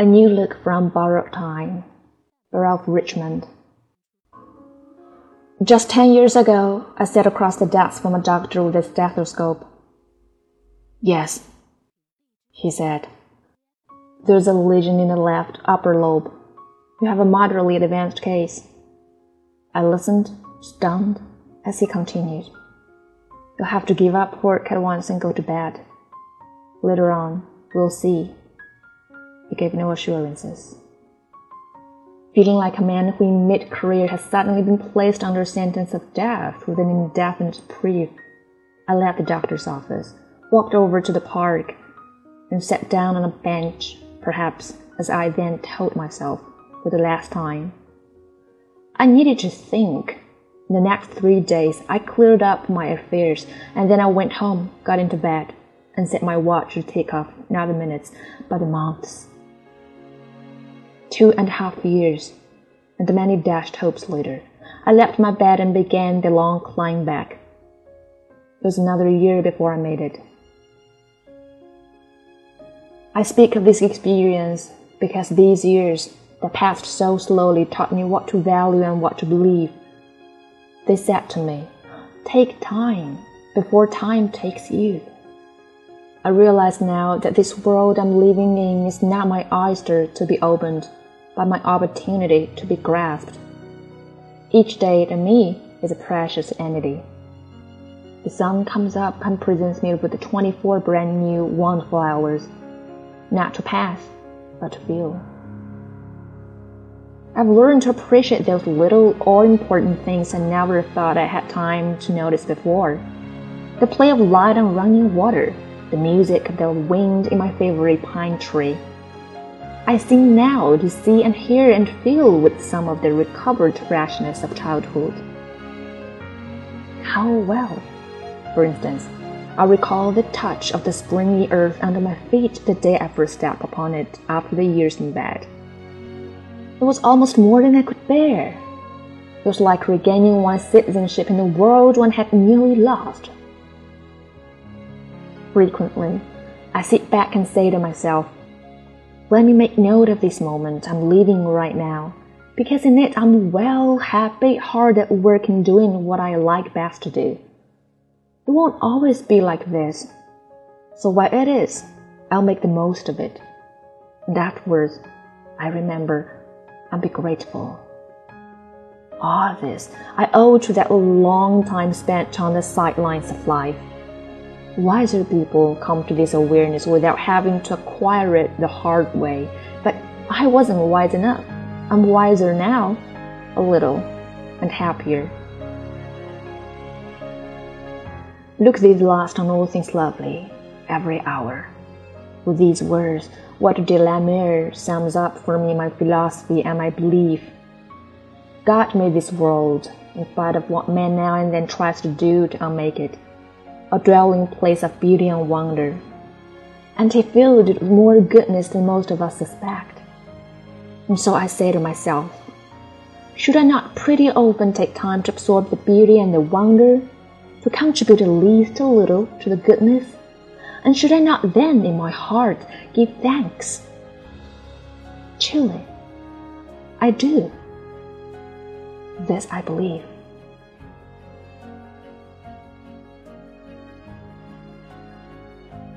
A New Look from Borrowed Time, Ralph Richmond. Just ten years ago, I sat across the desk from a doctor with a stethoscope. Yes, he said. There's a lesion in the left upper lobe. You have a moderately advanced case. I listened, stunned, as he continued. You'll have to give up work at once and go to bed. Later on, we'll see. Gave no assurances. Feeling like a man who in mid career has suddenly been placed under sentence of death with an indefinite reprieve, I left the doctor's office, walked over to the park, and sat down on a bench, perhaps, as I then told myself, for the last time. I needed to think. In the next three days, I cleared up my affairs, and then I went home, got into bed, and set my watch to tick off not the minutes, but the months two and a half years, and many dashed hopes later, I left my bed and began the long climb back. It was another year before I made it. I speak of this experience because these years that passed so slowly taught me what to value and what to believe. They said to me, Take time before time takes you. I realize now that this world I'm living in is not my oyster to be opened but my opportunity to be grasped. Each day to me is a precious entity. The sun comes up and presents me with 24 brand new wonderful hours, not to pass, but to feel. I've learned to appreciate those little all important things I never thought I had time to notice before. The play of light on running water, the music of the wind in my favorite pine tree I seem now to see and hear and feel with some of the recovered freshness of childhood. How well, for instance, I recall the touch of the springy earth under my feet the day I first stepped upon it after the years in bed. It was almost more than I could bear. It was like regaining one's citizenship in a world one had nearly lost. Frequently, I sit back and say to myself, let me make note of this moment I'm living right now, because in it I'm well, happy, hard at work and doing what I like best to do. It won't always be like this. So while it is, I'll make the most of it. And afterwards, I remember and be grateful. All this I owe to that long time spent on the sidelines of life wiser people come to this awareness without having to acquire it the hard way. But I wasn't wise enough. I'm wiser now, a little, and happier. Look these last on all things lovely, every hour. With these words, Walter de la Mare sums up for me my philosophy and my belief. God made this world, in spite of what man now and then tries to do to unmake it a dwelling place of beauty and wonder, and he filled it with more goodness than most of us suspect. And so I say to myself, should I not pretty often take time to absorb the beauty and the wonder, to contribute at least a little to the goodness? And should I not then in my heart give thanks? Truly, I do. This I believe.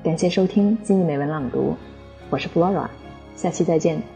感谢收听今日美文朗读，我是 Flora，下期再见。